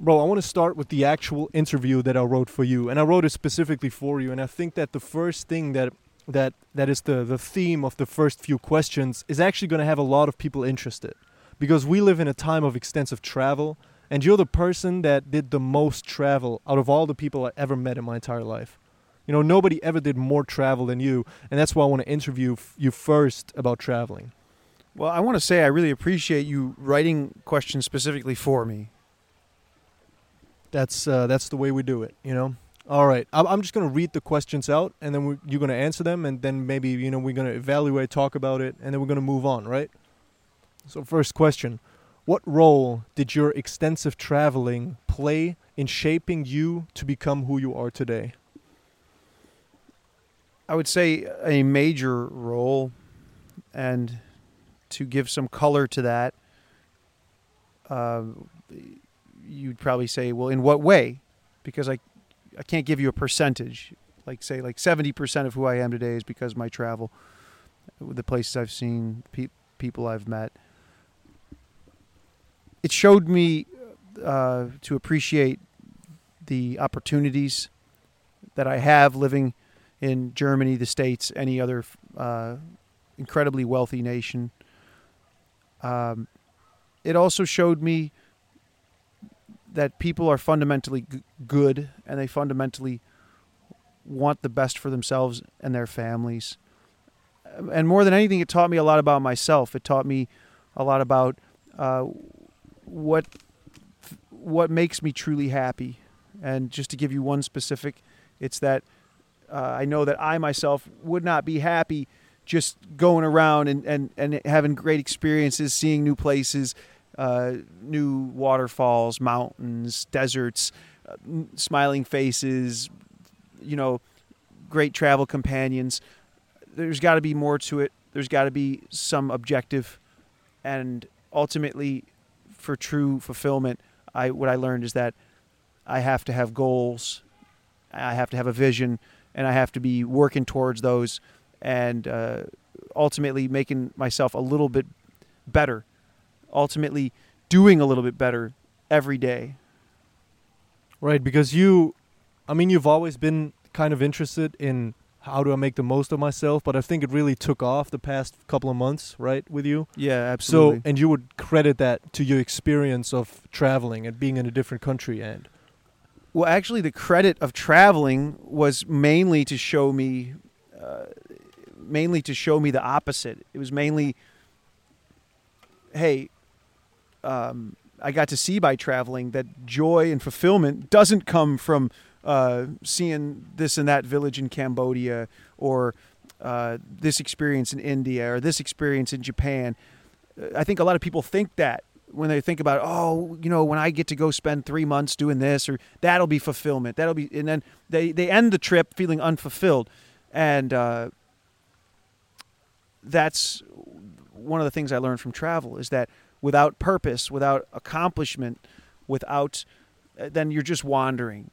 Bro, I want to start with the actual interview that I wrote for you, and I wrote it specifically for you. And I think that the first thing that that that is the the theme of the first few questions is actually going to have a lot of people interested, because we live in a time of extensive travel, and you're the person that did the most travel out of all the people I ever met in my entire life. You know, nobody ever did more travel than you, and that's why I want to interview you first about traveling. Well, I want to say I really appreciate you writing questions specifically for me. That's uh, that's the way we do it, you know. All right, I'm, just gonna read the questions out, and then we you're gonna answer them, and then maybe you know we're gonna evaluate, talk about it, and then we're gonna move on, right? So first question: What role did your extensive traveling play in shaping you to become who you are today? I would say a major role, and to give some color to that, uh, you'd probably say, well, in what way? Because I, I can't give you a percentage. Like say, like seventy percent of who I am today is because my travel, the places I've seen, pe- people I've met. It showed me uh, to appreciate the opportunities that I have living in Germany, the States, any other uh, incredibly wealthy nation. Um, it also showed me that people are fundamentally g- good and they fundamentally want the best for themselves and their families. And more than anything, it taught me a lot about myself. It taught me a lot about uh, what what makes me truly happy. And just to give you one specific, it's that uh, I know that I myself would not be happy just going around and, and, and having great experiences, seeing new places, uh, new waterfalls, mountains, deserts, uh, smiling faces, you know, great travel companions. There's got to be more to it. There's got to be some objective, and ultimately, for true fulfillment, I what I learned is that I have to have goals, I have to have a vision, and I have to be working towards those, and uh, ultimately making myself a little bit better ultimately doing a little bit better every day. Right, because you, I mean, you've always been kind of interested in how do I make the most of myself, but I think it really took off the past couple of months, right, with you. Yeah, absolutely. So, and you would credit that to your experience of traveling and being in a different country, and well, actually, the credit of traveling was mainly to show me, uh, mainly to show me the opposite. It was mainly, hey, um, I got to see by traveling that joy and fulfillment doesn't come from uh, seeing this and that village in Cambodia or uh, this experience in India or this experience in Japan. I think a lot of people think that when they think about, oh, you know, when I get to go spend three months doing this or that'll be fulfillment. That'll be, and then they, they end the trip feeling unfulfilled. And uh, that's one of the things I learned from travel is that without purpose, without accomplishment, without uh, then you're just wandering.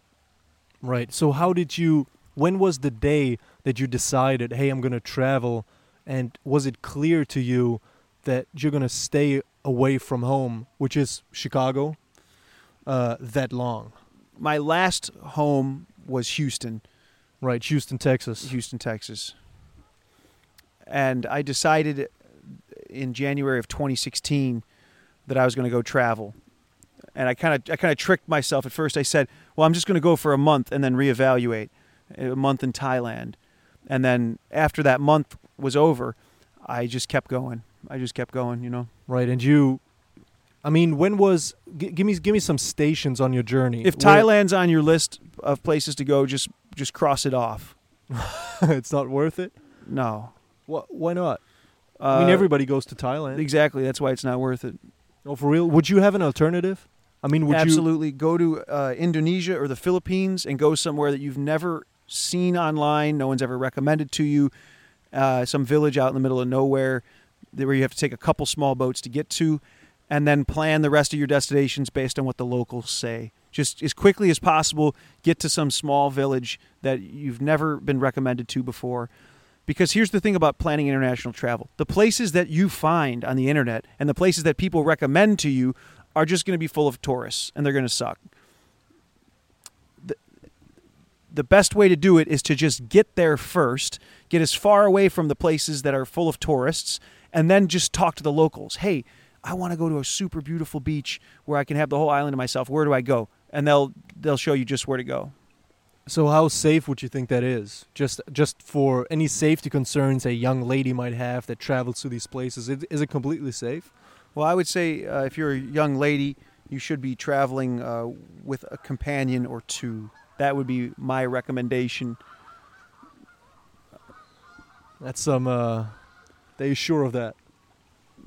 Right. So how did you when was the day that you decided, "Hey, I'm going to travel?" And was it clear to you that you're going to stay away from home, which is Chicago, uh, that long? My last home was Houston. Right, Houston, Texas. Houston, Texas. And I decided in January of 2016 that I was going to go travel. And I kind of I kind of tricked myself at first. I said, "Well, I'm just going to go for a month and then reevaluate." A month in Thailand. And then after that month was over, I just kept going. I just kept going, you know. Right, and you I mean, when was g- give me give me some stations on your journey. If Where- Thailand's on your list of places to go, just just cross it off. it's not worth it. No. Wh- why not? Uh, I mean, everybody goes to Thailand. Exactly. That's why it's not worth it. Oh, for real? Would you have an alternative? I mean, would you? Absolutely. Go to uh, Indonesia or the Philippines and go somewhere that you've never seen online. No one's ever recommended to you. Uh, some village out in the middle of nowhere where you have to take a couple small boats to get to, and then plan the rest of your destinations based on what the locals say. Just as quickly as possible, get to some small village that you've never been recommended to before. Because here's the thing about planning international travel the places that you find on the internet and the places that people recommend to you are just going to be full of tourists and they're going to suck. The, the best way to do it is to just get there first, get as far away from the places that are full of tourists, and then just talk to the locals. Hey, I want to go to a super beautiful beach where I can have the whole island to myself. Where do I go? And they'll they'll show you just where to go. So how safe would you think that is? Just just for any safety concerns a young lady might have that travels to these places, is, is it completely safe? Well, I would say uh, if you're a young lady, you should be traveling uh, with a companion or two. That would be my recommendation. That's some. Uh, you sure of that?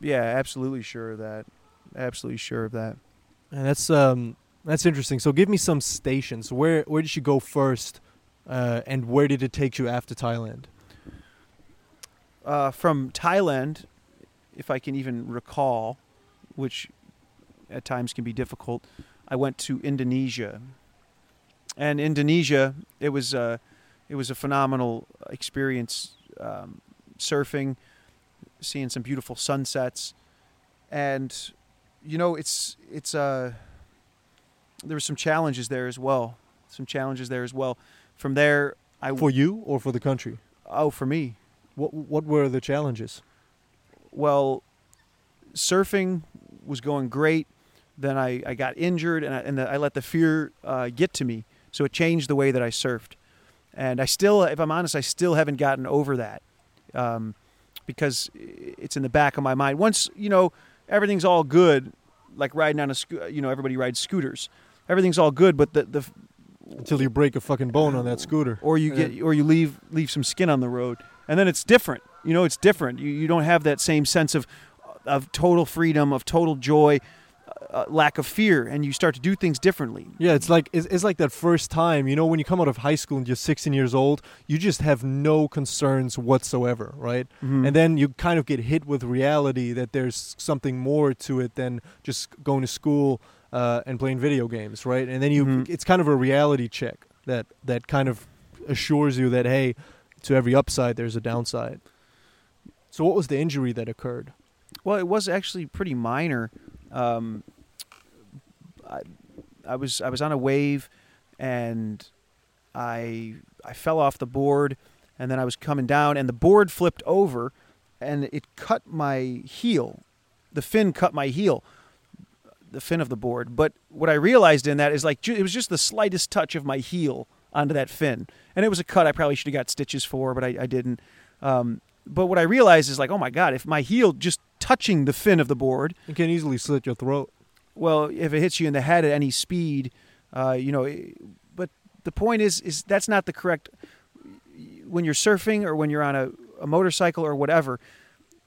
Yeah, absolutely sure of that. Absolutely sure of that. And that's um that's interesting. So give me some stations. Where where did you go first, uh, and where did it take you after Thailand? Uh, from Thailand, if I can even recall, which at times can be difficult, I went to Indonesia. And Indonesia, it was uh, it was a phenomenal experience um, surfing, seeing some beautiful sunsets, and you know it's it's uh, there were some challenges there as well. Some challenges there as well. From there, I For you or for the country? oh for me, What what were the challenges? well, surfing was going great. Then I, I got injured and I, and the, I let the fear uh, get to me. So it changed the way that I surfed. And I still, if I'm honest, I still haven't gotten over that um, because it's in the back of my mind. Once, you know, everything's all good, like riding on a, sco- you know, everybody rides scooters. Everything's all good, but the, the Until you break a fucking bone on that scooter. or you get or you leave leave some skin on the road and then it's different you know it's different you, you don't have that same sense of of total freedom of total joy uh, lack of fear and you start to do things differently Yeah, it's like it's, it's like that first time, you know, when you come out of high school and you're 16 years old, you just have no concerns whatsoever, right? Mhm. And then you kind of get hit with reality that there's something more to it than just going to school uh, and playing video games, right? And then you, Mhm. it's kind of a reality check that that kind of assures you that hey, to every upside there's a downside. So what was the injury that occurred? well it was actually pretty minor um, I, I was I was on a wave and I I fell off the board and then I was coming down and the board flipped over and it cut my heel. The fin cut my heel. The fin of the board. But what I realized in that is like it was just the slightest touch of my heel onto that fin. And it was a cut I probably should have got stitches for, but I, I didn't. Um, but what I realized is like, oh my God, if my heel just touching the fin of the board, You can easily slit your throat. well, if it hits you in the head at any speed, uh, you know. it- But the point is, is that's not the correct. When you're surfing or when you're on a, a motorcycle or whatever,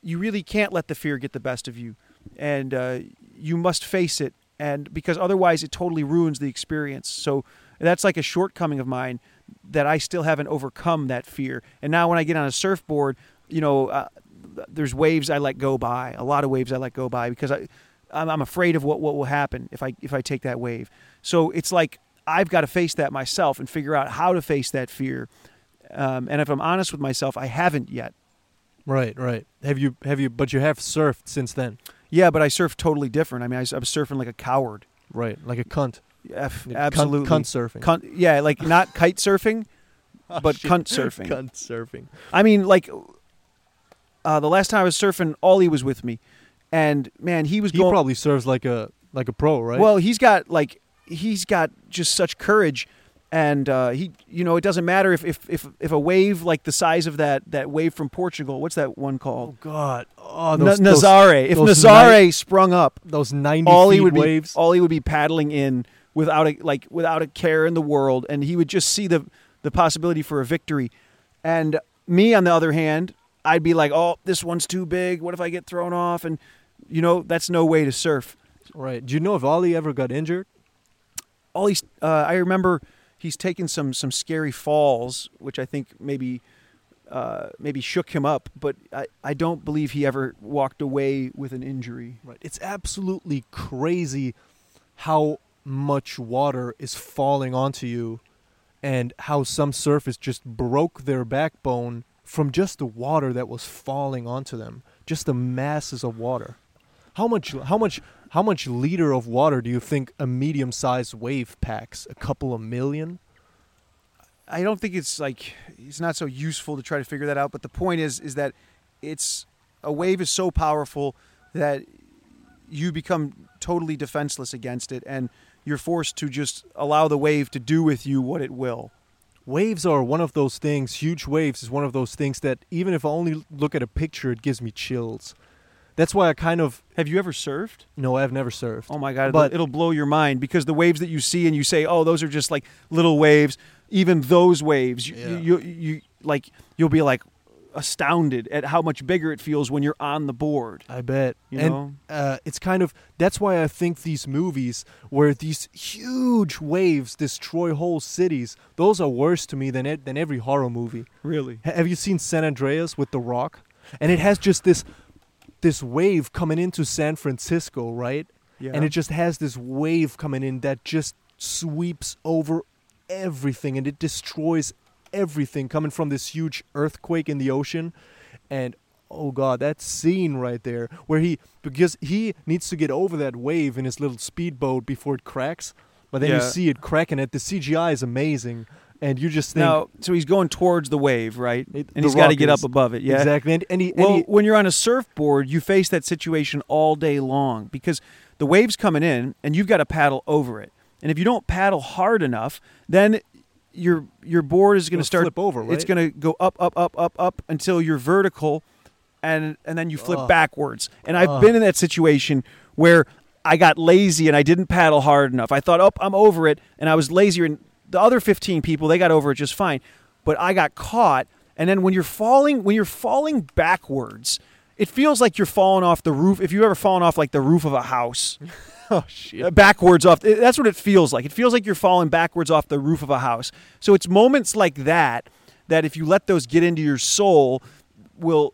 you really can't let the fear get the best of you, and uh, you must face it. And because otherwise, it totally ruins the experience. So that's like a shortcoming of mine that I still haven't overcome that fear. And now when I get on a surfboard, you know, uh, there's waves I let go by, a lot of waves I let go by because I, I'm, afraid of what, what will happen if I if I take that wave. So it's like I've got to face that myself and figure out how to face that fear. Um, and if I'm honest with myself, I haven't yet. Right, right. Have you have you? But you have surfed since then, Yeah, but I surf totally different. I mean, I, was- I was surfing like a coward. right? Like a cunt. F- Cunt- absolutely. cunt, surfing. Cunt- yeah, like not kite surfing, Oh, but cunt surfing. Cunt surfing. I mean, like uh, the last time I was surfing, Ollie was with me, and man, he was He going. probably serves like a like a pro, right? Well, he's got like he's got just such courage, and uh, he, you know, it doesn't matter if, if if if a wave like the size of that that wave from Portugal, what's that one called? God, oh Na- those those, Nazare. If those Nazare sprung up, those ninety Ollie would waves. be Ollie would be paddling in without a like without a care in the world, and he would just see the the possibility for a victory. And me, on the other hand, I'd be like, "Oh, this one's too big. What if I get thrown off?" And you know, that's no way to surf. right? Do you know if Ollie ever got injured? Ollie's uh, I remember he's taken some some scary falls, which I think maybe uh, maybe shook him up, but I, I don't believe he ever walked away with an injury. Right. It's absolutely crazy how much water is falling onto you and how some surfers just broke their backbone from just the water that was falling onto them. Just the masses of water. How much how much how much liter of water do you think a medium-sized wave packs? A couple of million? I don't think it's like it's not so useful to try to figure that out. But the point is, is that it's a wave is so powerful that you become totally defenseless against it, and you're forced to just allow the wave to do with you what it will. Waves are one of those things. Huge waves is one of those things that even if I only look at a picture, it gives me chills. That's why I kind of Have you ever surfed? no, I've never surfed. Oh my god, But- it'll, it'll blow your mind because the waves that you see and you say, "Oh, those are just like little waves." Even those waves, you, Yeah. you, you, you like you'll be like astounded at how much bigger it feels when you're on the board. I bet. You and know? uh, it's kind of that's why I think these movies where these huge waves destroy whole cities, those are worse to me than e- than every horror movie. Really? Ha- Have you seen San Andreas with The Rock? And it has just this this wave coming into San Francisco, right? Yeah. And it just has this wave coming in that just sweeps over everything and it destroys everything coming from this huge earthquake in the ocean. And oh god, that scene right there where he because he needs to get over that wave in his little speedboat before it cracks. But then you see it cracking it. The CGI is amazing. And you just think now, so he's going towards the wave, right? It- and he's got to get up above it. Yeah. Exactly. And, and he, and he- when you're on a surfboard, you face that situation all day long because the wave's coming in and you've got to paddle over it. And if you don't paddle hard enough, then your your board is going Gonna start flip over, It's going to go up, up, up, up, up until you're vertical, and and then you flip Ugh. backwards. And I've Ugh. been in that situation where I got lazy and I didn't paddle hard enough. I thought, oh, I'm over it, and I was lazier. And the other 15 people, they got over it just fine, but I got caught. And then when you're falling, when you're falling backwards, it feels like you're falling off the roof. If you've ever fallen off like the roof of a house, oh shit. uh, backwards off. That's what it feels like. It feels like you're falling backwards off the roof of a house. So it's moments like that that if you let those get into your soul, will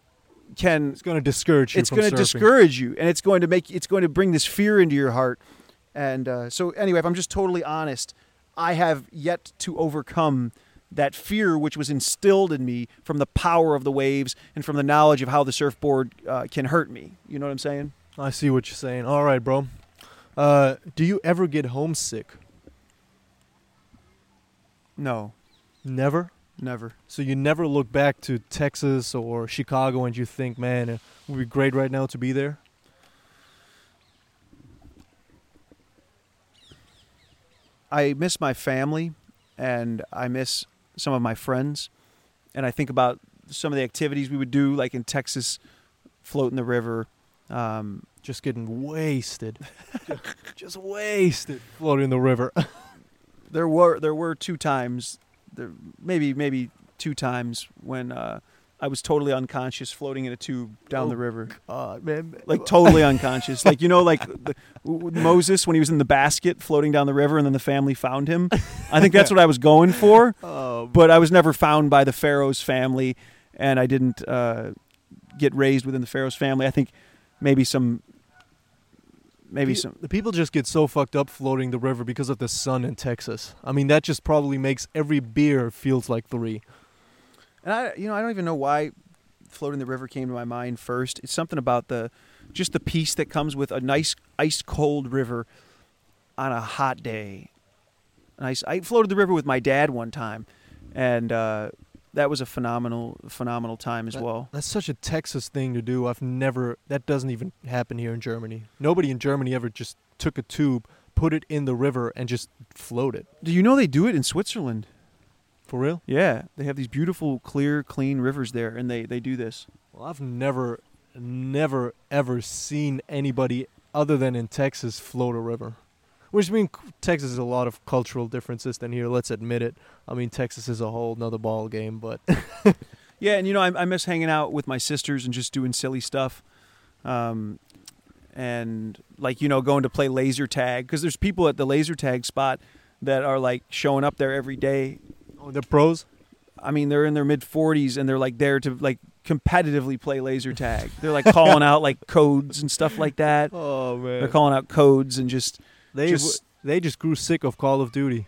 can It's going to discourage you. it's going to discourage you, and it's going to make it's going to bring this fear into your heart. And uh, so anyway, if I'm just totally honest, I have yet to overcome that fear which was instilled in me from the power of the waves and from the knowledge of how the surfboard uh, can hurt me. You know what I'm saying? I see what you're saying. All right, bro. Uh, do you ever get homesick? No, Never. never. So you never look back to Texas or Chicago and you think, man, it would be great right now to be there. I miss my family and I miss some of my friends. And I think about some of the activities we would do, like in Texas, float in the river. Um, Just getting wasted. just, just wasted. Floating in the river. there were there were two times, there maybe maybe two times when uh, I was totally unconscious, floating in a tube down Oh, the river, uh, man. like totally unconscious. Like you know, like the, Moses when he was in the basket floating down the river, and then the family found him. I think that's what I was going for. Oh, but I was never found by the Pharaoh's family, and I didn't uh, get raised within the Pharaoh's family. I think maybe some, maybe Pe- some. The people just get so fucked up floating the river because of the sun in Texas. I mean, that just probably makes every beer feels like three. And I, you know, I don't even know why floating the river came to my mind first. It's something about the, just the peace that comes with a nice ice cold river, on a hot day. Nice. I floated the river with my dad one time, and uh, that was a phenomenal, phenomenal time as That- well. That's such a Texas thing to do. I've never. That doesn't even happen here in Germany. Nobody in Germany ever just took a tube, put it in the river, and just floated. Do you know they do it in Switzerland? For real? Yeah, they have these beautiful, clear, clean rivers there, and they, they do this. Well, I've never, never, ever seen anybody other than in Texas float a river. Which means Texas has a lot of cultural differences than here. Let's admit it. I mean, Texas is a whole nother ball game, but Yeah, and you know, I, I miss hanging out with my sisters and just doing silly stuff, um, and like you know, going to play laser tag because there's people at the laser tag spot that are like showing up there every day. The pros. I mean, they're in their mid 40s and they're like there to like competitively play laser tag. They're like calling out like codes and stuff like that. Oh man, They're calling out codes and just. they just- w- they just grew sick of Call of Duty.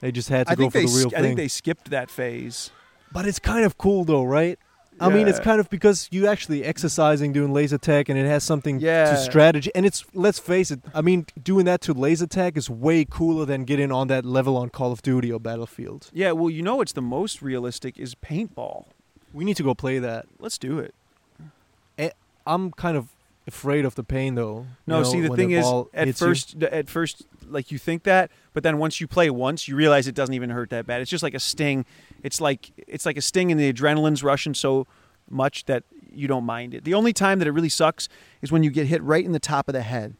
They just had to I go for the real sk- I think they skipped that phase. But it's kind of cool though, right? I mean, it's kind of because you actually exercising, doing laser tag, and it has something Yeah. to strategy. And it's let's face it. I mean, doing that to laser tag is way cooler than getting on that level on Call of Duty or Battlefield. Yeah, well, you know what's the most realistic is paintball. We need to go play that. Let's do it. Eh, I'm kind of afraid of the pain though. No, you know, see the thing is at hits you. first at first like you think that, but then once you play once, you realize it doesn't even hurt that bad. It's just like a sting. It's like it's like a sting and the adrenaline's rushing so much that you don't mind it. The only time that it really sucks is when you get hit right in the top of the head.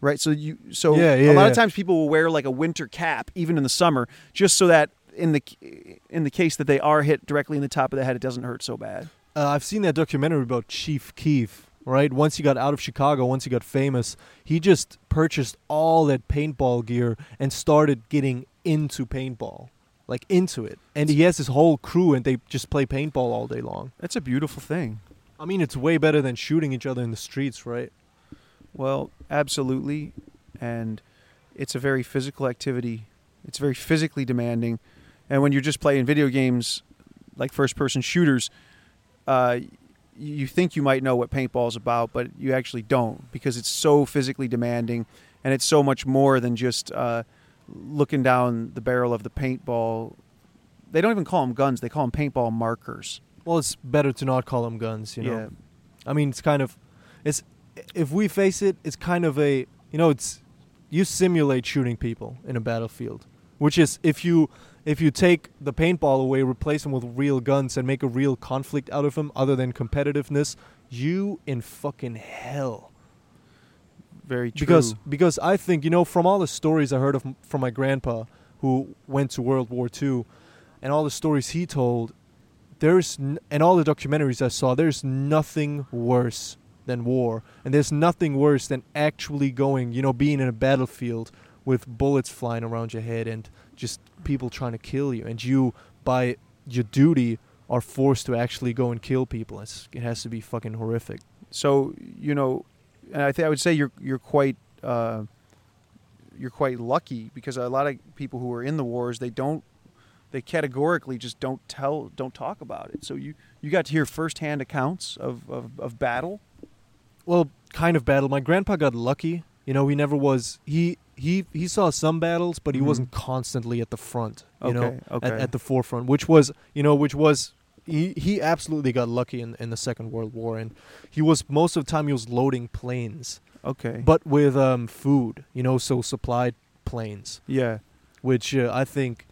Right? So you so Yeah, yeah, a lot yeah. of times people will wear like a winter cap even in the summer just so that in the in the case that they are hit directly in the top of the head it doesn't hurt so bad. Uh, I've seen that documentary about Chief Keef, right? Once he got out of Chicago, once he got famous, he just purchased all that paintball gear and started getting into paintball, like into it. And he has his whole crew, and they just play paintball all day long. That's a beautiful thing. I mean, it's way better than shooting each other in the streets, right? Well, absolutely. And it's a very physical activity. It's very physically demanding. And when you're just playing video games like first person shooters, uh, you think you might know what paintball is about, but you actually don't because it's so physically demanding and it's so much more than just uh, looking down the barrel of the paintball. They don't even call them guns, they call them paintball markers. Well, it's better to not call them guns, you know. Yeah. I mean, it's kind of, it's if we face it, it's kind of a you know, it's you simulate shooting people in a battlefield, which is if you if you take the paintball away, replace them with real guns, and make a real conflict out of them, other than competitiveness, you in fucking hell. Very true. Because because I think you know from all the stories I heard of from my grandpa who went to World War II, and all the stories he told, there's n- and all the documentaries I saw, there's nothing worse than war, and there's nothing worse than actually going, you know, being in a battlefield with bullets flying around your head and just people trying to kill you, and you by your duty are forced to actually go and kill people. It's, it has to be fucking horrific. So you know, and I think I would say you're you're quite uh, you're quite lucky because a lot of people who are in the wars they don't they categorically just don't tell don't talk about it. So you you got to hear firsthand accounts of of, of battle. well, kind of battle. My grandpa got lucky. You know, he never was. He he he saw some battles, but he Mhm. wasn't constantly at the front. You know, Okay, okay. at, at the forefront, which was you know, which was he he absolutely got lucky in in the Second World War, and he was most of the time he was loading planes, Okay, but with um food. You know, so supplied planes, yeah, which uh, I think.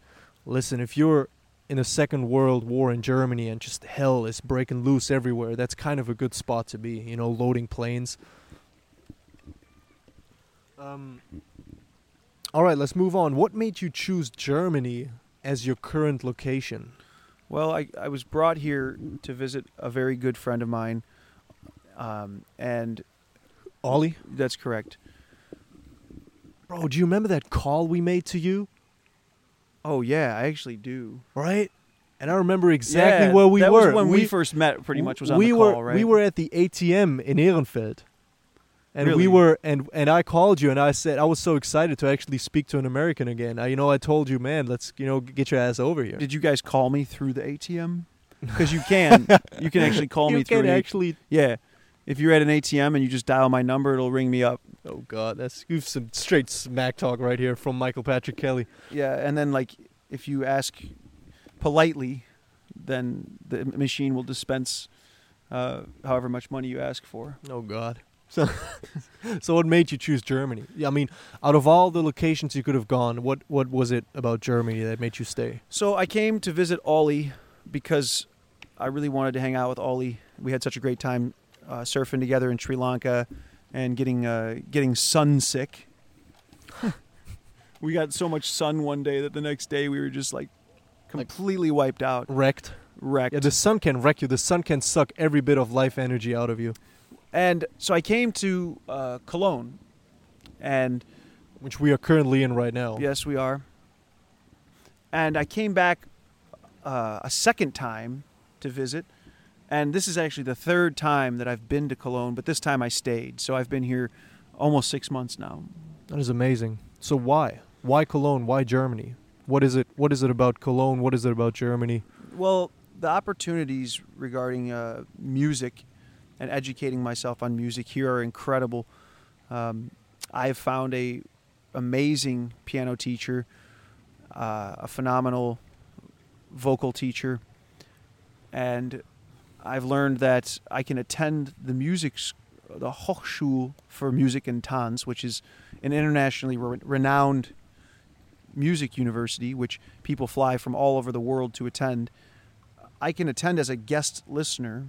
Listen, if you're in the Second World War in Germany and just hell is breaking loose everywhere, that's kind of a good spot to be. You know, loading planes. Um, all right, let's move on. What made you choose Germany as your current location? Well, I, I was brought here to visit a very good friend of mine, um, and Ollie? that's correct. Bro, do you remember that call we made to you? Oh yeah, I actually do. Right? And I remember exactly Yeah, where we that were. was when we, first met. Pretty much was on we the were, call, right? We were at the ATM in Ehrenfeld. And Really? we were and and I called you and I said I was so excited to actually speak to an American again. I, you know, I told you, man, let's you know get your ass over here. Did you guys call me through the ATM? Because you can. you can actually call you me through. can an A- actually. yeah. If you're at an ATM and you just dial my number, it'll ring me up. Oh God, that's you've some straight smack talk right here from Michael Patrick Kelly. Yeah, and then like if you ask politely, then the machine will dispense uh, however much money you ask for. Oh God. So, so what made you choose Germany? I mean, out of all the locations you could have gone, what what was it about Germany that made you stay? So I came to visit Ollie because I really wanted to hang out with Ollie. We had such a great time uh, surfing together in Sri Lanka and getting uh, getting sun sick. we got so much sun one day that the next day we were just like Like- completely wiped out, Wrecked. wrecked. Yeah, the sun can wreck you. The sun can suck every bit of life energy out of you, and so I came to uh, Cologne, and which we are currently in right now. Yes, we are. And I came back uh, a second time to visit, and this is actually the third time that I've been to Cologne, but this time I stayed. So I've been here almost six months now. That is amazing. So why? Why Cologne? Why Germany? What is it? What is it about Cologne? What is it about Germany? Well, the opportunities regarding uh, music and educating myself on music here are incredible. Um, I've found a amazing piano teacher, uh, a phenomenal vocal teacher, and I've learned that I can attend the music, the Hochschule for Music and Tanz, which is an internationally re- renowned music university, which people fly from all over the world to attend. I can attend as a guest listener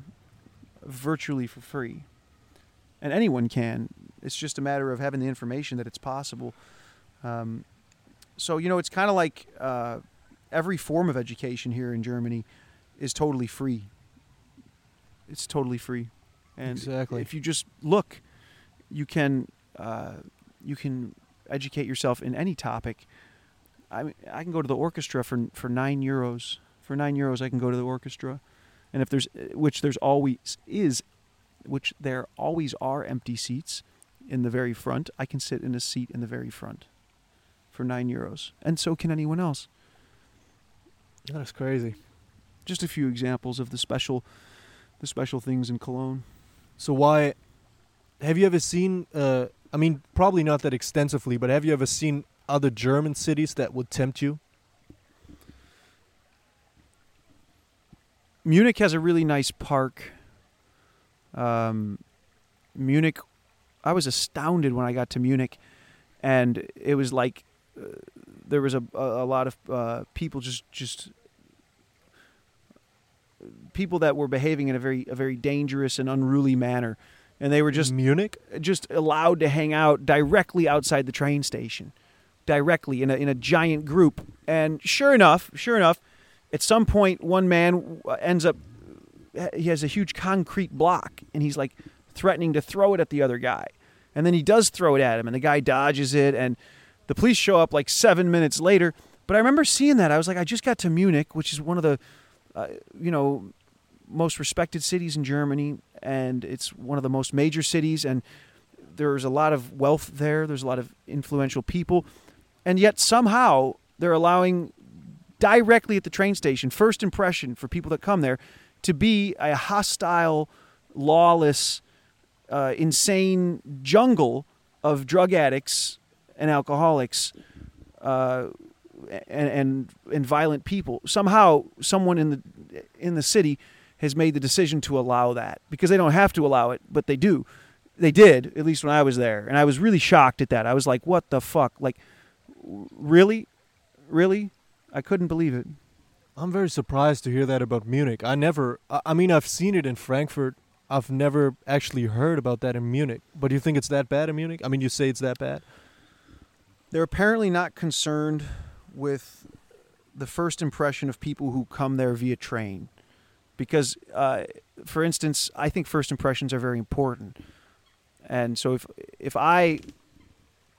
virtually for free. And anyone can. It's just a matter of having the information that it's possible. Um, so, you know, it's kind of like uh, every form of education here in Germany is totally free. It's totally free. And Exactly. if you just look, you can uh, you can educate yourself in any topic. I mean, I can go to the orchestra for for nine euros. For nine euros, I can go to the orchestra, and if there's which there's always is, which there always are empty seats in the very front. I can sit in a seat in the very front for nine euros, and so can anyone else. That's crazy. Just a few examples of the special, the special things in Cologne. So why have you ever seen uh I mean probably not that extensively, but have you ever seen other German cities that would tempt you? Munich has a really nice park. Um, Munich, I was astounded when I got to Munich, and it was like uh, there was a, a, a lot of uh, people just just people that were behaving in a very a very dangerous and unruly manner, and they were just Munich? just allowed to hang out directly outside the train station, directly in a in a giant group. And sure enough, sure enough, at some point, one man ends up he has a huge concrete block, and he's like threatening to throw it at the other guy, and then he does throw it at him, and the guy dodges it, and the police show up like seven minutes later. But I remember seeing that. I was like, I just got to Munich, which is one of the, uh, you know, most respected cities in Germany, and it's one of the most major cities, and there's a lot of wealth there. There's a lot of influential people, and yet somehow they're allowing directly at the train station first impression for people that come there to be a hostile, lawless, uh, insane jungle of drug addicts and alcoholics. Uh, and, and and violent people. Somehow, someone in the in the city has made the decision to allow that because they don't have to allow it, but they do. They did at least when I was there, and I was really shocked at that. I was like, "What the fuck? Like, really, really? I couldn't believe it." I'm very surprised to hear that about Munich. I never I I mean I've seen it in Frankfurt. I've never actually heard about that in Munich. But do you think it's that bad in Munich? I mean you say it's that bad? They're apparently not concerned with the first impression of people who come there via train, because, uh, for instance, I think first impressions are very important, and so if if I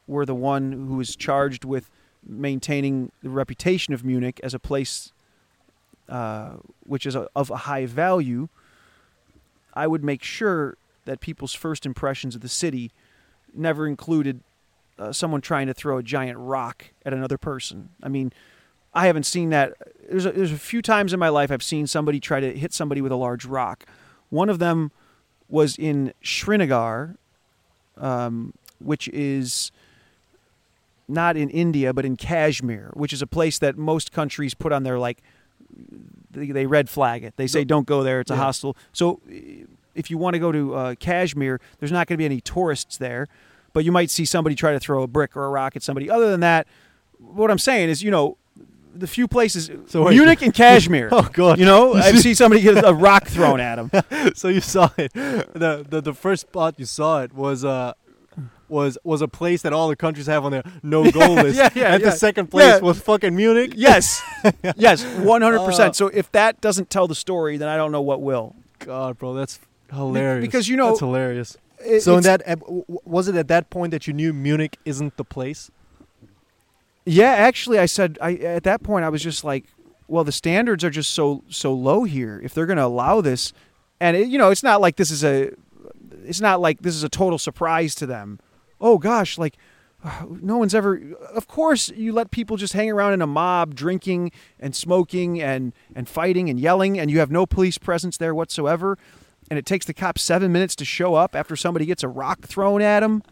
were the one who was charged with maintaining the reputation of Munich as a place uh, which is a, of a high value, I would make sure that people's first impressions of the city never included uh, someone trying to throw a giant rock at another person. I mean, I haven't seen that. There's a, there's a few times in my life I've seen somebody try to hit somebody with a large rock. One of them was in Srinagar, um, which is not in India but in Kashmir, which is a place that most countries put on their like they, red flag it. They say don't go there; it's a Yeah. hostile. So, if you want to go to uh, Kashmir, there's not going to be any tourists there, but you might see somebody try to throw a brick or a rock at somebody. Other than that, what I'm saying is, you know, the few places So wait. Munich and Kashmir. Oh god. You know, I've seen somebody get a rock thrown at them. so you saw it. The, the the first spot you saw it was uh was was a place that all the countries have on their no goal list. yeah, yeah, and yeah. the second place Yeah. was fucking Munich. Yes, yes, 100. Uh, percent So if that doesn't tell the story, then I don't know what will. God, bro, that's hilarious. because, you know, that's hilarious. It- So in that uh, was it at that point that you knew Munich isn't the place? Yeah, actually, I said I at that point I was just like, well, the standards are just so so low here. If they're going to allow this, and it, you know, it's not like this is a, it's not like this is a total surprise to them. Oh gosh, like, no one's ever of course you let people just hang around in a mob drinking and smoking and and fighting and yelling and you have no police presence there whatsoever and it takes the cops 7 minutes to show up after somebody gets a rock thrown at them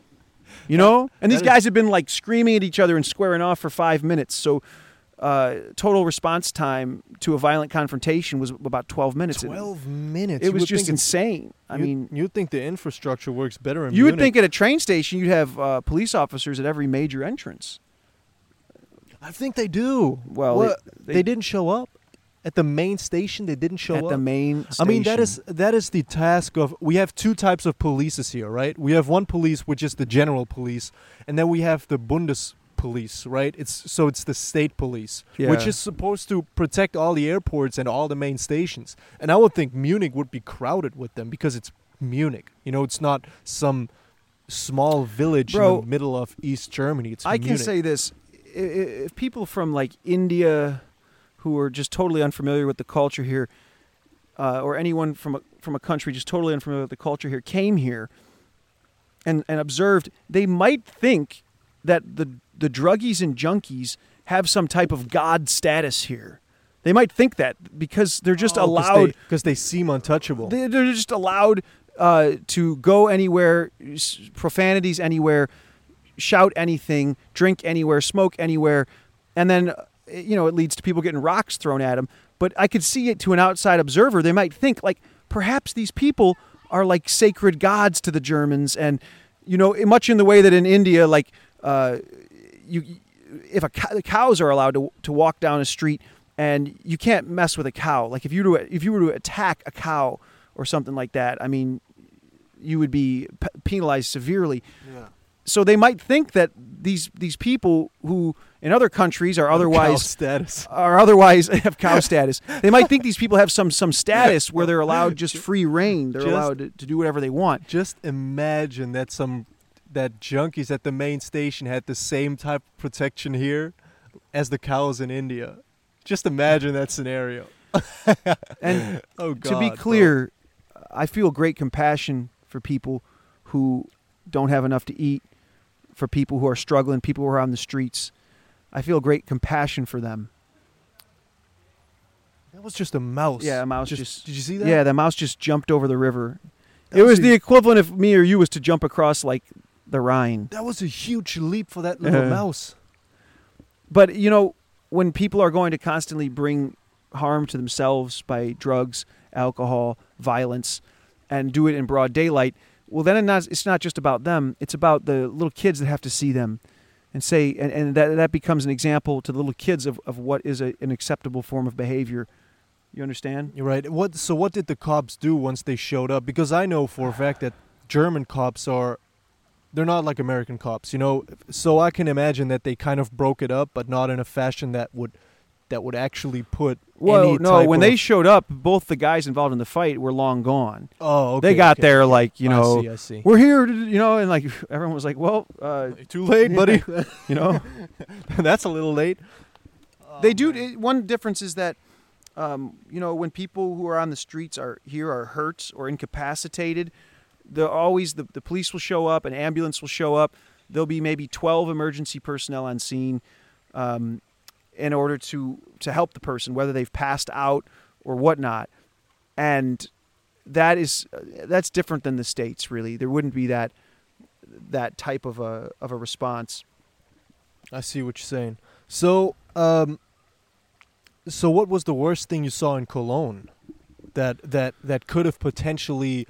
you know? And these guys have been like screaming at each other and squaring off for 5 minutes so uh, total response time to a violent confrontation was about 12 minutes Twelve minutes. it You was just insane i mean you'd think the infrastructure works better in you would think at a train station you'd have uh, police officers at every major entrance I think they do. Well, What? they- they, didn't show up at the main station. They didn't show at up. At the main Station. I mean, that is that is the task of. We have two types of polices here, right? We have one police, which is the general police, and then we have the Bundes police, right? It's so it's the state police, which is supposed to protect all the airports and all the main stations. And I would think Munich would be crowded with them because it's Munich. You know, it's not some small village in the middle of East Germany. It's I Munich. can say this: if people from like India, who are just totally unfamiliar with the culture here, uh, or anyone from a, from a country just totally unfamiliar with the culture here, came here and and observed, they might think that the the druggies and junkies have some type of god status here. They might think that because they're just Oh, allowed because they, seem untouchable. They- They're just allowed uh, to go anywhere, s- profanities anywhere, shout anything, drink anywhere, smoke anywhere, and then uh, you know it leads to people getting rocks thrown at them. But I could see it to an outside observer. They might think like perhaps these people are like sacred gods to the Germans, and you know, much in the way that in India, like uh, you, if a cow, the cows are allowed to to walk down a street, and you can't mess with a cow. Like if you were to, if you were to attack a cow or something like that, I mean, you would be p- penalized severely. yeah. So they might think that these these people who in other countries are otherwise status. are otherwise have cow status. They might think these people have some some status where they're allowed just free reign. They're Just- allowed to, to do whatever they want. Just imagine that some that junkies at the main station had the same type of protection here as the cows in India. Just imagine that scenario. And Oh God. to be bro. clear, I feel great compassion for people who don't have enough to eat, for people who are struggling, people who are on the streets. I feel great compassion for them. that was just a mouse. Yeah, a mouse just- Did you see that? Yeah, the mouse just jumped over the river. That it was a- the equivalent if me or you was to jump across like the Rhine. That was a huge leap for that little Uh, mouse. But you know, when people are going to constantly bring harm to themselves by drugs, alcohol, violence, and do it in broad daylight, well, then it's not just about them. It's about the little kids that have to see them, and say, and, and that that becomes an example to the little kids of, of what is a, an acceptable form of behavior. You understand? You're right. What? So what did the cops do once they showed up? Because I know for a fact that German cops are. They're not like American cops, you know. So I can imagine that they kind of broke it up, but not in a fashion that would, that would actually put. Well, any no. type When of- they showed up, both the guys involved in the fight were long gone. Oh, okay. they got okay. there like you know, I see. I see. we're here, you know, and like everyone was like, well, uh, Too late, buddy. you know. That's a little late. they do. It, one difference is that, um, you know, when people who are on the streets are here are hurt or incapacitated, the always the, the police will show up, an ambulance will show up. There'll be maybe twelve emergency personnel on scene, um, in order to to help the person, whether they've passed out or whatnot, and that is that's different than the states. Really, there wouldn't be that that type of a of a response. I see what you're saying. So, um, so what was the worst thing you saw in Cologne that that that could have potentially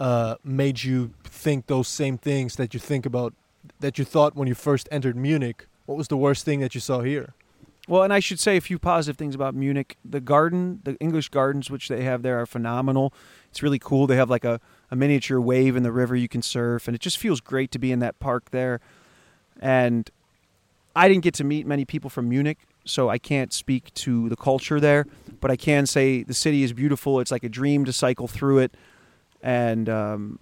uh, made you think those same things that you think about that you thought when you first entered Munich? What was the worst thing that you saw here? Well, and I should say a few positive things about Munich. The garden, the English gardens which they have there are phenomenal. It's really cool. They have like a, a miniature wave in the river you can surf, and it just feels great to be in that park there. And I didn't get to meet many people from Munich, so I can't speak to the culture there, but I can say the city is beautiful. It's like a dream to cycle through it. And um,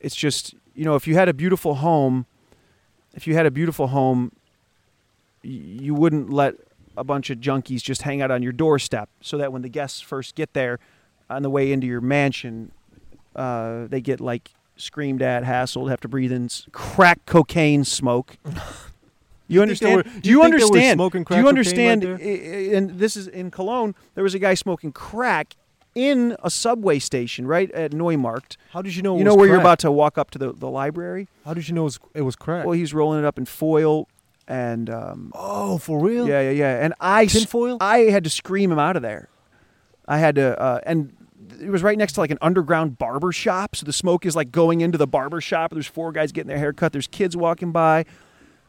it's just, you know, if you had a beautiful home, if you had a beautiful home, you wouldn't let a bunch of junkies just hang out on your doorstep so that when the guests first get there on the way into your mansion, uh, they get like screamed at, hassled, have to breathe in crack cocaine smoke. You understand? were- Do you you think they were understand? Do you understand? right i- i- and this is in Cologne. There was a guy smoking crack in a subway station right at Neumarkt. How did you know? it you know was where you're about to walk up to the, the library. How did you know it was, it was crack? Well, he's rolling it up in foil, and um, oh, for real? yeah, yeah, yeah. And I, Tinfoil? I had to scream him out of there. I had to, uh, and it was right next to like an underground barber shop. So the smoke is like going into the barber shop. There's four guys getting their hair cut. There's kids walking by.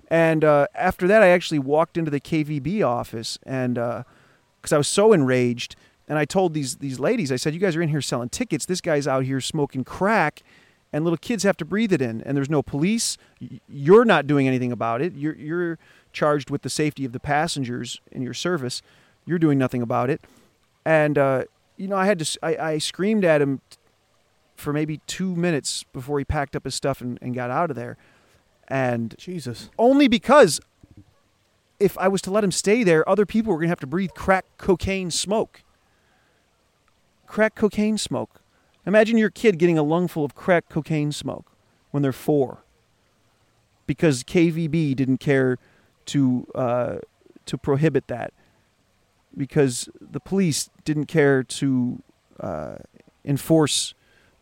And uh, after that, I actually walked into the KVB office, and because I was so enraged, and I told these these ladies, I said, "You guys are in here selling tickets. This guy's out here smoking crack, and little kids have to breathe it in. And there's no police. You're not doing anything about it. You're you're charged with the safety of the passengers in your service. You're doing nothing about it." And uh, you know, I had to. I screamed at him for maybe two minutes before he packed up his stuff and, and got out of there. And Jesus. only because if I was to let him stay there, other people were going to have to breathe crack cocaine smoke. Crack cocaine smoke. Imagine your kid getting a lungful of crack cocaine smoke when they're four because KVB didn't care to uh, to prohibit that because the police didn't care to uh, enforce.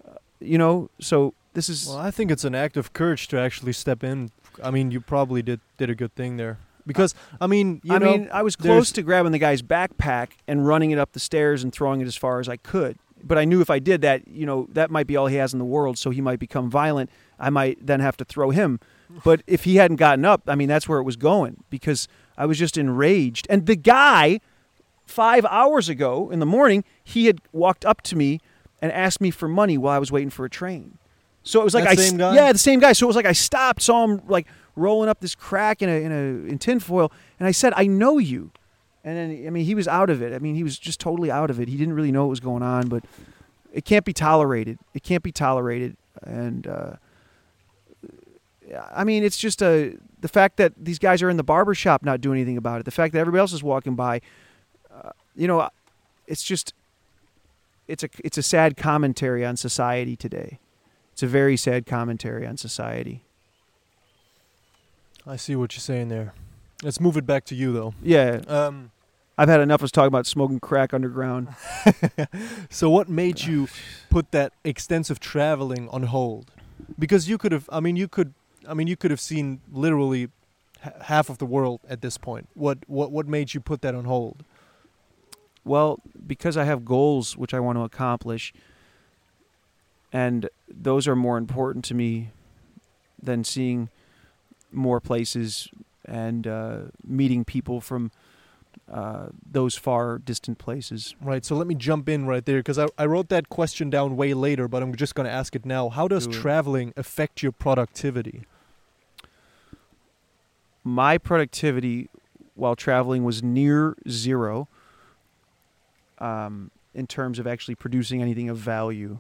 Uh, you know, so this is Well, I think it's an act of courage to actually step in. I mean, you probably did did a good thing there because I mean, you I know, mean, I was close to grabbing the guy's backpack and running it up the stairs and throwing it as far as I could. But I knew if I did that, you know, that might be all he has in the world, so he might become violent. I might then have to throw him. But if he hadn't gotten up, I mean, that's where it was going because I was just enraged. And the guy, five hours ago in the morning, he had walked up to me and asked me for money while I was waiting for a train. So it was like That I same guy? yeah, the same guy. So it was like I stopped, saw him like rolling up this crack in a in a in tinfoil, and I said, "I know you." And then I mean, he was out of it. I mean, he was just totally out of it. He didn't really know what was going on, but it can't be tolerated. It can't be tolerated. And uh, I mean, it's just a the fact that these guys are in the barber shop not doing anything about it. The fact that everybody else is walking by, uh, you know, it's just it's a it's a sad commentary on society today. It's a very sad commentary on society. I see what you're saying there. Let's move it back to you though. Yeah, Um, I've had enough of us talking about smoking crack underground. so what made you put that extensive traveling on hold? Because you could have, I mean, you could, I mean, you could have seen literally h- half of the world at this point. What what what made you put that on hold? Well, because I have goals which I want to accomplish, and those are more important to me than seeing more places and uh, meeting people from uh, those far distant places. Right. So let me jump in right there because I, I wrote that question down way later, but I'm just going to ask it now. How does Do traveling affect your productivity? My productivity while traveling was near zero um, in terms of actually producing anything of value.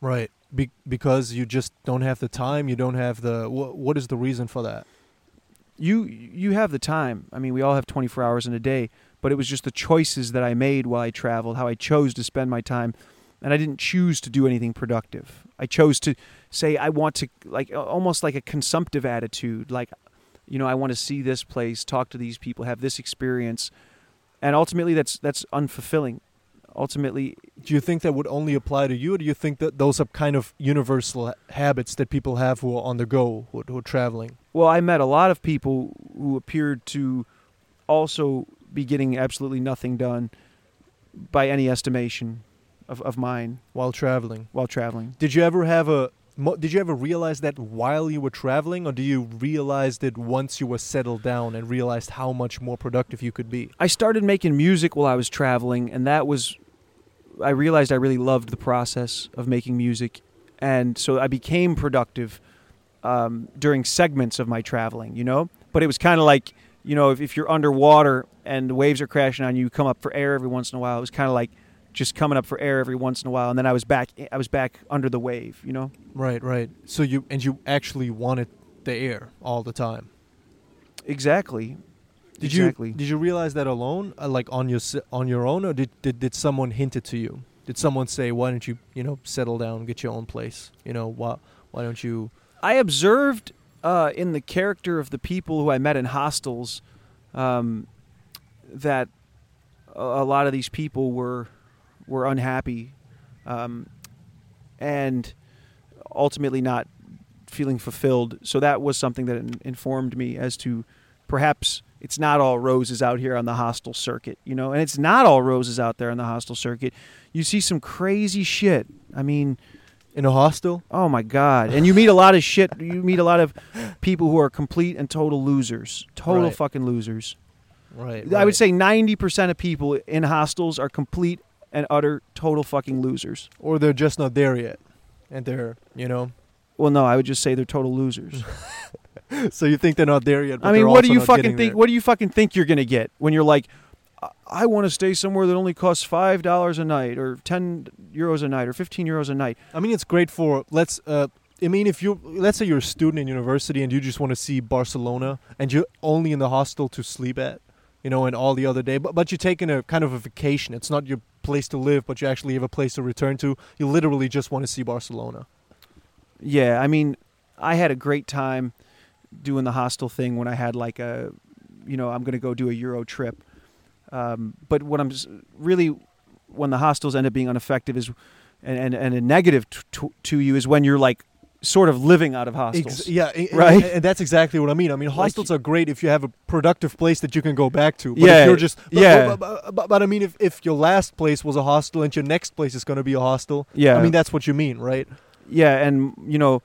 Right. Be- because you just don't have the time. You don't have the. Wh- what is the reason for that? you you have the time. I mean, we all have 24 hours in a day, but it was just the choices that I made while I traveled, how I chose to spend my time, and I didn't choose to do anything productive. I chose to say I want to like almost like a consumptive attitude, like you know, I want to see this place, talk to these people, have this experience, and ultimately that's that's unfulfilling. Ultimately, Do you think that would only apply to you, or do you think that those are kind of universal habits that people have who are on the go, who, who are traveling? Well, I met a lot of people who appeared to also be getting absolutely nothing done by any estimation of, of mine while traveling? while traveling. Did you ever have a? Did you ever realize that while you were traveling, or do you realize it once you were settled down and realized how much more productive you could be? I started making music while I was traveling, and that was, I realized I really loved the process of making music. And so I became productive um, during segments of my traveling, you know? But it was kind of like, you know, if, if you're underwater and the waves are crashing on you, you come up for air every once in a while. It was kind of like just coming up for air every once in a while. And then I was back, I was back under the wave, you know? Right, right. So you and you actually wanted the air all the time. Exactly. Did exactly. you did you realize that alone, uh, like on your on your own, or did, did did someone hint it to you? Did someone say, "Why don't you, you know, settle down, get your own place"? You know, why why don't you? I observed uh, in the character of the people who I met in hostels um, that a, a lot of these people were were unhappy um, and ultimately not feeling fulfilled. So that was something that informed me as to perhaps it's not all roses out here on the hostel circuit, you know, and it's not all roses out there on the hostel circuit. You see some crazy shit. I mean, In a hostel? Oh my god! And you meet a lot of shit. You meet a lot of people who are complete and total losers. Total Right. fucking losers. Right. I would say ninety percent of people in hostels are complete and utter total fucking losers. or they're just not there yet, and they're, you know. Well, no, I would just say they're total losers. so you think they're not there yet? But I mean, what do you fucking think? there. What do you fucking think you're gonna get when you're like, I, I want to stay somewhere that only costs five dollars a night, or ten euros a night, or fifteen euros a night? I mean, it's great for let's. Uh, I mean, if you let's say you're a student in university and you just want to see Barcelona and you're only in the hostel to sleep at, you know, and all the other day, but but you're taking a kind of a vacation. It's not your place to live, but you actually have a place to return to. You literally just want to see Barcelona. Yeah, I mean, I had a great time doing the hostel thing when I had like a, you know, I'm going to go do a Euro trip. Um, but what I'm really, when the hostels end up being ineffective is, and, and, and a negative t- to, to you is when you're like sort of living out of hostels. Ex- yeah, Right. And, that's exactly what I mean. I mean, Like- hostels are great if you have a productive place that you can go back to. But Yeah, if you're just but, yeah. But, but, but, but I mean, if if your last place was a hostel and your next place is going to be a hostel, Yeah. I mean that's what you mean, right? Yeah, and you know,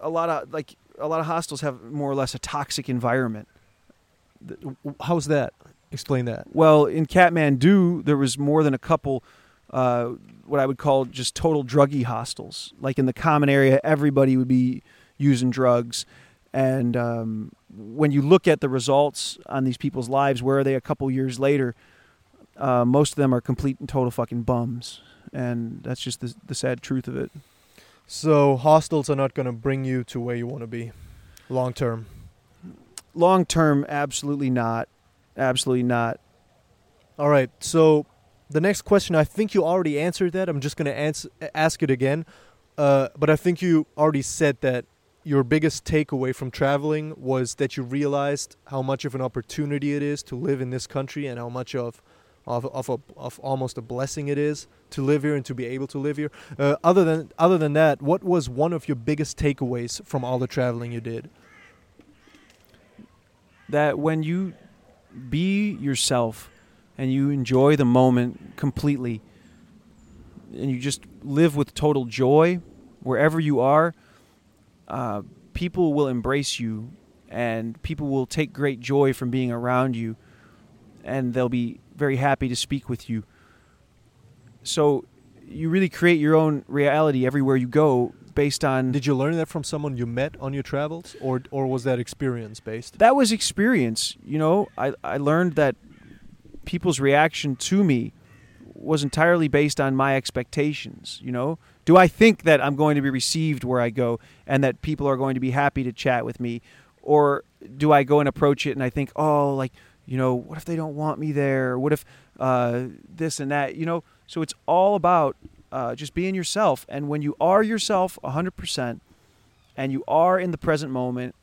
a lot of like a lot of hostels have more or less a toxic environment. How's that? Explain that. Well, in Kathmandu, there was more than a couple, uh, what I would call just total druggy hostels. Like in the common area, everybody would be using drugs. And um, when you look at the results on these people's lives, where are they a couple years later? Uh, most of them are complete and total fucking bums. And that's just the, the sad truth of it. So hostels are not going to bring you to where you want to be, long term. Long term, absolutely not. Absolutely not. All right. So the next question, I think you already answered that. I'm just going to ask it again. Uh, but I think you already said that your biggest takeaway from traveling was that you realized how much of an opportunity it is to live in this country and how much of of of, a, of almost a blessing it is to live here and to be able to live here. Uh, other than other than that, what was one of your biggest takeaways from all the traveling you did? that when you be yourself and you enjoy the moment completely and you just live with total joy wherever you are, uh, people will embrace you and people will take great joy from being around you and they'll be very happy to speak with you. So you really create your own reality everywhere you go based on Did you learn that from someone you met on your travels, or or was that experience based? that was experience. You know, I, I learned that people's reaction to me was entirely based on my expectations. You know, do I think that I'm going to be received where I go and that people are going to be happy to chat with me? Or do I go and approach it and I think, oh, like, you know, what if they don't want me there? What if uh, this and that? You know, so it's all about uh, just being yourself. And when you are yourself 100% and you are in the present moment,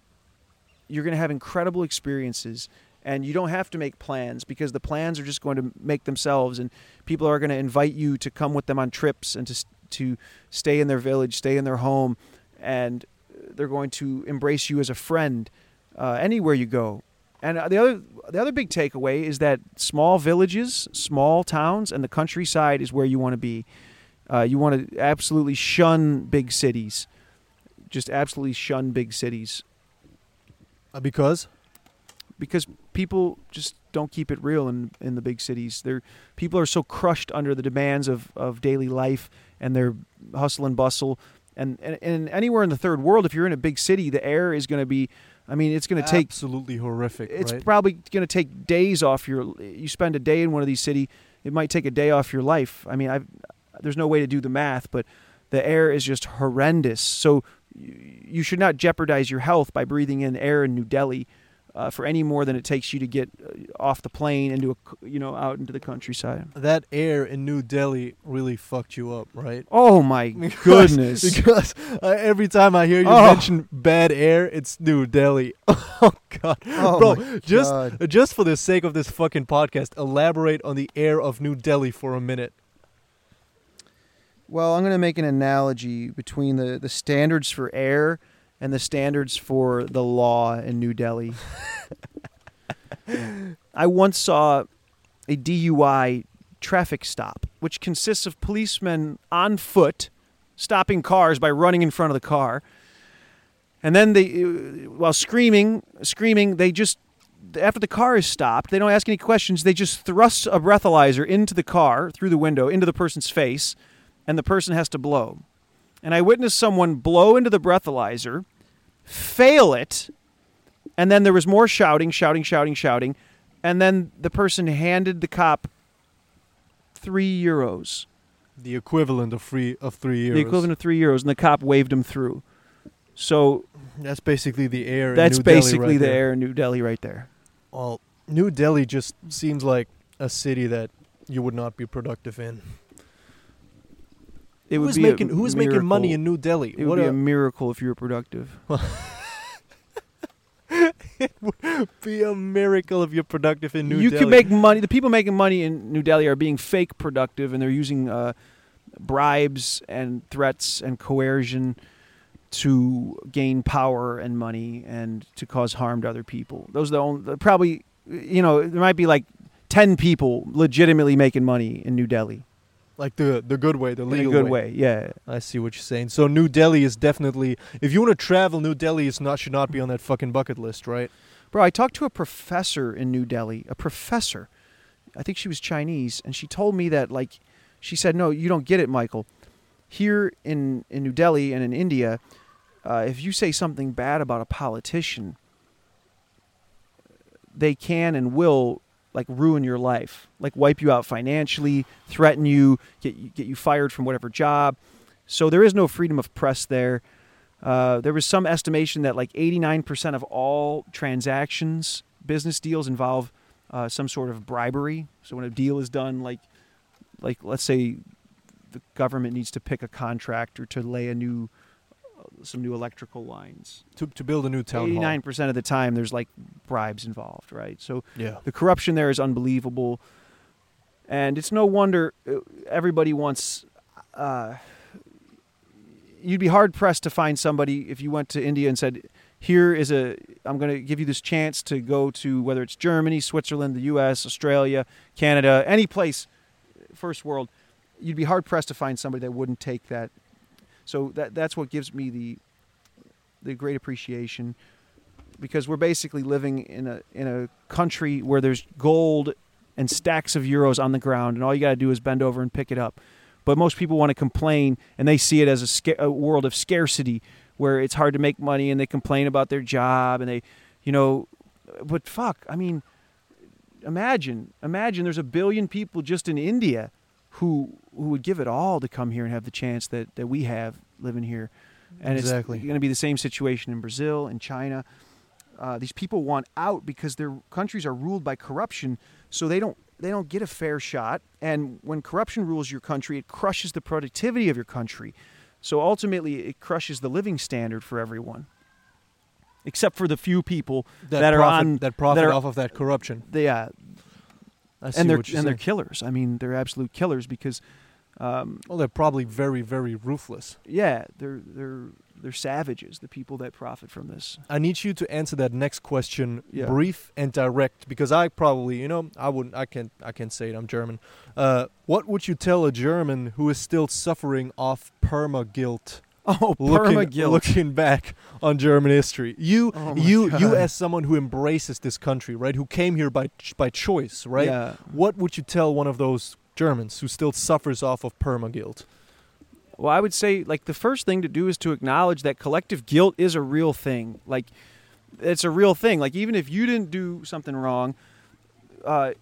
you're going to have incredible experiences and you don't have to make plans because the plans are just going to make themselves and people are going to invite you to come with them on trips and to to stay in their village, stay in their home and they're going to embrace you as a friend uh, anywhere you go. And the other the other big takeaway is that small villages, small towns and the countryside is where you want to be. Uh, you want to absolutely shun big cities. Just absolutely shun big cities Uh, because because people just don't keep it real in in the big cities. They're people are so crushed under the demands of of daily life and their hustle and bustle. And, and and anywhere in the third world, if you're in a big city, the air is going to be. I mean, it's going to take. absolutely horrific. It's right? probably going to take days off your. You spend a day in one of these city, it might take a day off your life. I mean, I've, there's no way to do the math, but the air is just horrendous. So you, you should not jeopardize your health by breathing in air in New Delhi uh, for any more than it takes you to get uh, off the plane into a c- you know out into the countryside. That air in New Delhi really fucked you up, right? Oh my Because- goodness! Because uh, every time I hear you Oh. mention bad air, it's New Delhi. Oh God, Oh bro! my just God. just for the sake of this fucking podcast, elaborate on the air of New Delhi for a minute. Well, I'm going to make an analogy between the, the standards for air and the standards for the law in New Delhi. I once saw a DUI traffic stop, which consists of policemen on foot stopping cars by running in front of the car. And then they, uh, while screaming, screaming, they just, after the car is stopped, they don't ask any questions. They just thrust a breathalyzer into the car through the window, into the person's face and the person has to blow. And I witnessed someone blow into the breathalyzer, fail it, and then there was more shouting, shouting, shouting, shouting, and then the person handed the cop three euros, The equivalent of free of three years. the equivalent of three euros, and the cop waved him through. So That's basically the air. that's in New Delhi basically right the there. air in New Delhi right there. Well, New Delhi just seems like a city that you would not be productive in. It would who's be making Who's making money in New Delhi? It would what be a, a miracle if you were productive. It would be a miracle if you're productive in New Delhi. you Delhi. can make money. The people making money in New Delhi are being fake productive, and they're using uh, bribes and threats and coercion to gain power and money and to cause harm to other people. Those are the only probably you know there might be like ten people legitimately making money in New Delhi like the the good way, the in legal a good way. Yeah, I see what you're saying. So New Delhi is definitely if you want to travel, New Delhi is not should not be on that fucking bucket list, right? bro. I talked to a professor in New Delhi. A professor, I think she was Chinese, and she told me that like she said, "No, you don't get it, Michael. Here in in New Delhi and in India, uh, if you say something bad about a politician, they can and will like ruin your life, like wipe you out financially, threaten you, get you, get you fired from whatever job. So there is no freedom of press there. Uh, there was some estimation that like 89% of all transactions, business deals involve uh, some sort of bribery. So when a deal is done, like like let's say the government needs to pick a contractor to lay a new uh, some new electrical lines. To to build a new town hall. Eighty-nine percent of the time, there's like bribes involved, right? So Yeah. the corruption there is unbelievable, and it's no wonder uh, everybody wants. Uh, you'd be hard pressed to find somebody if you went to India and said, "Here is a, I'm going to give you this chance to go to whether it's Germany, Switzerland, the U.S., Australia, Canada, any place, first world." You'd be hard pressed to find somebody that wouldn't take that. So that that's what gives me the the great appreciation because we're basically living in a in a country where there's gold and stacks of euros on the ground, and all you got to do is bend over and pick it up. But most people want to complain, and they see it as a, sca- a world of scarcity, where it's hard to make money, and they complain about their job, and they, you know, but fuck, I mean, imagine, imagine there's a billion people just in India who who would give it all to come here and have the chance that that we have living here, and Exactly. it's going to be the same situation in Brazil and China. Uh, these people want out because their countries are ruled by corruption, so they don't they don't get a fair shot. And when corruption rules your country, it crushes the productivity of your country. So ultimately, it crushes the living standard for everyone, except for the few people that are profit, on- that profit that are- off of that corruption. see and they're and they're killers. I mean, they're absolute killers because, um, Well, they're probably very, very ruthless. yeah, they're they're they're savages. The people that profit from this. I need you to answer that next question Yeah. brief and direct because I probably, you know, I wouldn't, I can't, I can't say it. I'm German. Uh, what would you tell a German who is still suffering off perma guilt, Oh, looking, perma guilt. looking back on German history? You, Oh you, you, as someone who embraces this country, right? Who came here by ch- by choice, right? Yeah. What would you tell one of those Germans who still suffers off of perma guilt? Well, I would say like the first thing to do is to acknowledge that collective guilt is a real thing. Like it's a real thing. Like even if you didn't do something wrong, uh,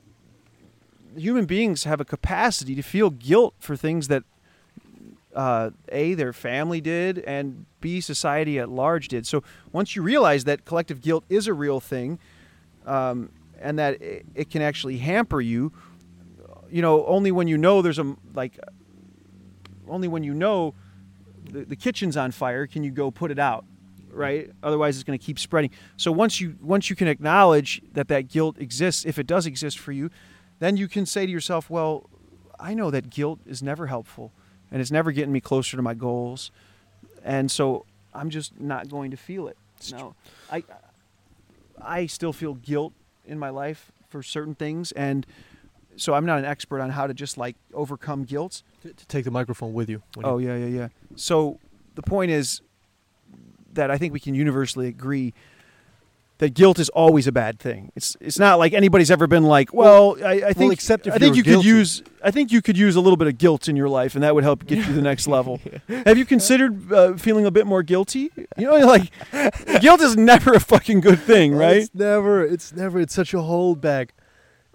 human beings have a capacity to feel guilt for things that uh, a their family did and b society at large did. So once you realize that collective guilt is a real thing, um, and that it, it can actually hamper you. You know, only when you know there's a like, only when you know the, the kitchen's on fire can you go put it out, right? Otherwise, it's going to keep spreading. So once you once you can acknowledge that that guilt exists, if it does exist for you, then you can say to yourself, well, I know that guilt is never helpful, and it's never getting me closer to my goals, and so I'm just not going to feel it. No, I I still feel guilt in my life for certain things, and so I'm not an expert on how to just like overcome guilt. To, to take the microphone with you. Oh you- yeah, yeah, yeah. So the point is that I think we can universally agree that guilt is always a bad thing. It's it's not like anybody's ever been like, well, I, I think except if I think you could use I think you could use a little bit of guilt in your life, and that would help get you to the next level. Have you considered uh, feeling a bit more guilty? You know, like guilt is never a fucking good thing, right? It's never. It's never. It's such a holdback.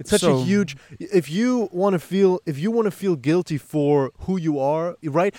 It's such So- a huge. If you want to feel, if you want to feel guilty for who you are, right?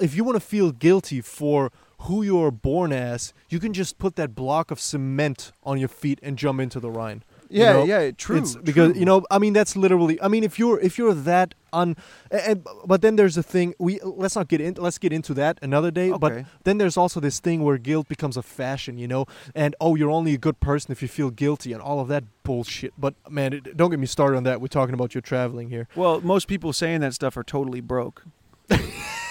If you want to feel guilty for who you are born as, you can just put that block of cement on your feet and jump into the Rhine. You Yeah, know? yeah, true. It's because true. you know, I mean, that's literally. I mean, if you're if you're that un, and, but then there's a thing. We let's not get in. Let's get into that another day. But then there's also this thing where guilt becomes a fashion, you know, and oh, you're only a good person if you feel guilty and all of that bullshit. But man, it, don't get me started on that. We're talking about your traveling here. Well, most people saying that stuff are totally broke.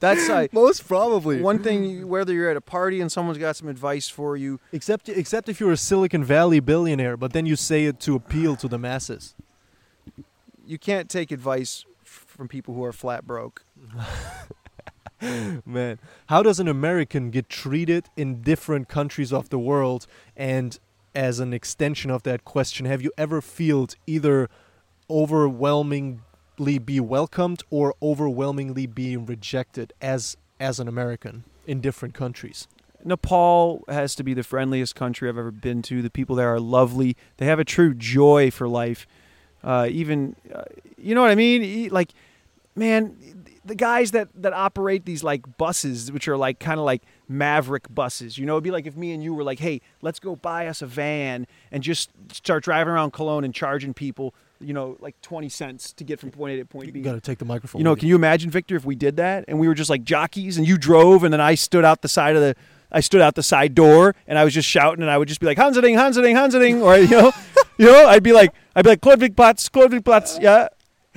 That's like Most probably. one thing. Whether you're at a party and someone's got some advice for you, Except except if you're a Silicon Valley billionaire, but then you say it to appeal to the masses. you can't take advice from people who are flat broke. Man, how does an American get treated in different countries of the world? And as an extension of that question, have you ever felt either overwhelmingly be welcomed or overwhelmingly being rejected as as an American in different countries? Nepal has to be the friendliest country I've ever been to. The people there are lovely. They have a true joy for life. Uh, even, uh, you know what I mean? Like, man, the guys that that operate these like buses, which are like kind of like maverick buses. You know, it'd be like if me and you were like, "Hey, let's go buy us a van and just start driving around Cologne and charging people." You know, like twenty cents to get from point A to point B. You got to take the microphone. You know, can you imagine, Victor, if we did that and we were just like jockeys and you drove and then I stood out the side of the I stood out the side door and I was just shouting and I would just be like Hansaring, Hansaring, Hansaring or you know, you know, I'd be like I'd be like Chlodwigplatz, Chlodwigplatz, yeah.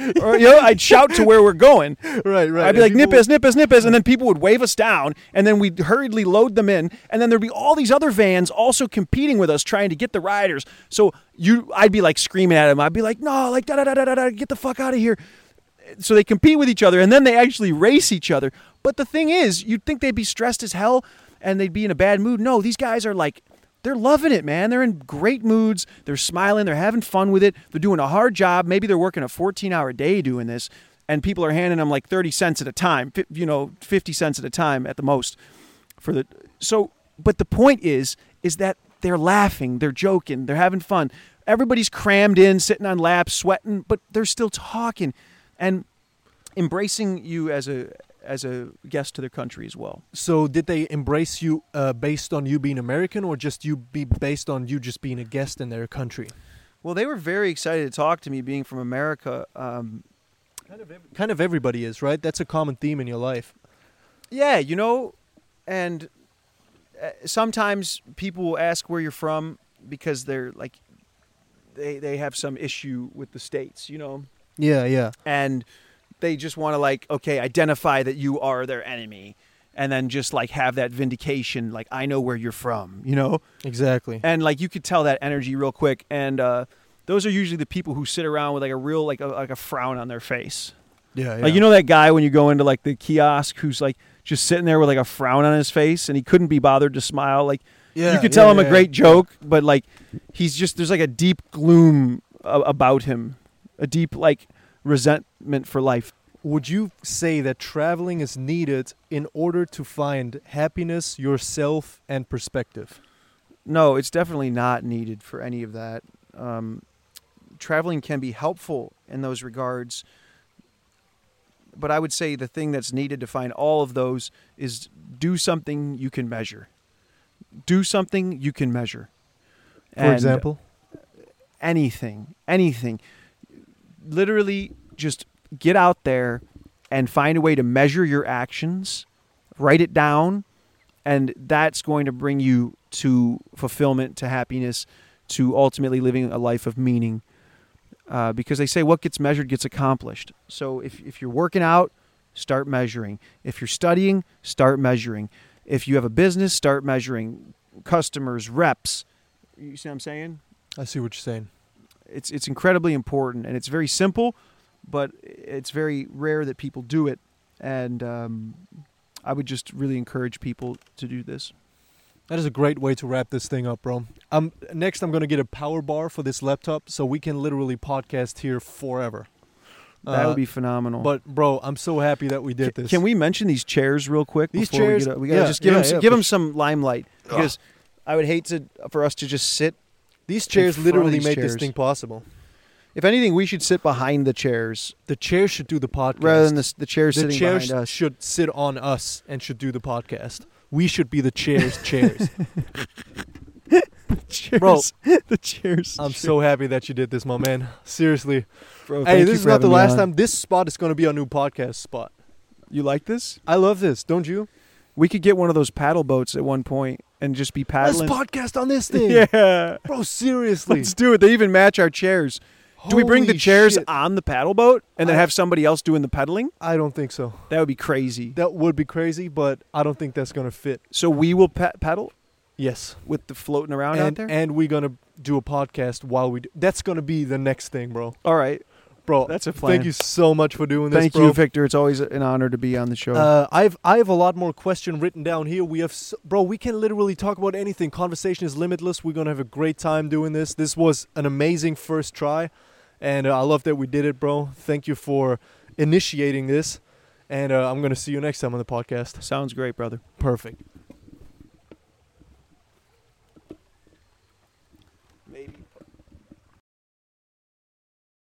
Or you know, I'd shout to where we're going. right, right. I'd be like and people- Nippes, Nippes, Nippes, and then people would wave us down, and then we'd hurriedly load them in, and then there'd be all these other vans also competing with us, trying to get the riders. So you, I'd be like screaming at them. I'd be like, no, like da da da da, da get the fuck out of here. So they compete with each other, and then they actually race each other. But the thing is, you'd think they'd be stressed as hell, and they'd be in a bad mood. No, these guys are like. They're loving it, man. They're in great moods. They're smiling. They're having fun with it. They're doing a hard job. Maybe they're working a 14 hour day doing this and people are handing them like 30 cents at a time, you know, 50 cents at a time at the most for the so but the point is is that they're laughing, they're joking, they're having fun. Everybody's crammed in, sitting on laps, sweating, but they're still talking and embracing you as a as a guest to their country as well. So did they embrace you uh, based on you being American, or just you be based on you just being a guest in their country? Well, they were very excited to talk to me being from America. Um, Kind of, kind of everybody is, right? That's a common theme in your life. Yeah, you know, and uh, sometimes people will ask where you're from because they're like they they have some issue with the states, you know, Yeah, yeah. and they just want to like okay, identify that you are their enemy and then just like have that vindication like I know where you're from, you know? Exactly. And like you could tell that energy real quick and uh those are usually the people who sit around with like a real like a, like a frown on their face. Yeah, yeah. Like you know that guy when you go into like the kiosk who's like just sitting there with like a frown on his face and he couldn't be bothered to smile. Like yeah, you could yeah, tell him a yeah. great joke, but like he's just there's like a deep gloom about him, a deep like resentment for life. Would you say that traveling is needed in order to find happiness, yourself, and perspective? No, it's definitely not needed for any of that. Um, traveling can be helpful in those regards, but I would say the thing that's needed to find all of those is do something you can measure. Do something you can measure. For And example, anything, anything. Literally, just get out there and find a way to measure your actions, write it down, and that's going to bring you to fulfillment, to happiness, to ultimately living a life of meaning. Uh, because they say what gets measured gets accomplished. So if, if you're working out, start measuring. If you're studying, start measuring. If you have a business, start measuring customers, reps. You see what I'm saying? I see what you're saying. It's it's incredibly important and it's very simple, but it's very rare that people do it. And um, I would just really encourage people to do this. That is a great way to wrap this thing up, bro. Um, next, I'm gonna get a power bar for this laptop, so we can literally podcast here forever. That Uh, would be phenomenal. But bro, I'm so happy that we did this. Can we mention these chairs real quick? These before chairs- we, get, we gotta yeah, just give yeah, them yeah, give them some limelight because I would hate to for us to just sit. These chairs literally these made this thing possible. If anything, we should sit behind the chairs The chairs should do the podcast. rather than the, the chairs the sitting chairs behind us. should sit on us and should do the podcast. We should be the chairs. chairs. chairs, Bro, the chairs. I'm so happy that you did this, my man. Seriously. Bro, hey, thank this you is for not the having me last on. time. This spot is going to be our new podcast spot. You like this? I love this, don't you? We could get one of those paddle boats at one point and just be paddling. Let's podcast on this thing. Yeah. Bro, seriously. Let's do it. They even match our chairs. Do we bring the chairs shit. on the paddle boat and then I- have somebody else doing the pedaling? I don't think so. That would be crazy. That would be crazy, but I don't think that's going to fit. So we will pa- paddle Yes. with the floating around out And, there? and we're going to do a podcast while we do. That's going to be the next thing, bro. All right. Bro, That's a plan. thank you so much for doing this, Thank bro. you, Victor. It's always an honor to be on the show. Uh, I've I have a lot more question written down here. We have, s bro. We can literally talk about anything. Conversation is limitless. We're gonna have a great time doing this. This was an amazing first try, and uh, I love that we did it, bro. Thank you for initiating this, and uh, I'm gonna see you next time on the podcast. Sounds great, brother. Perfect.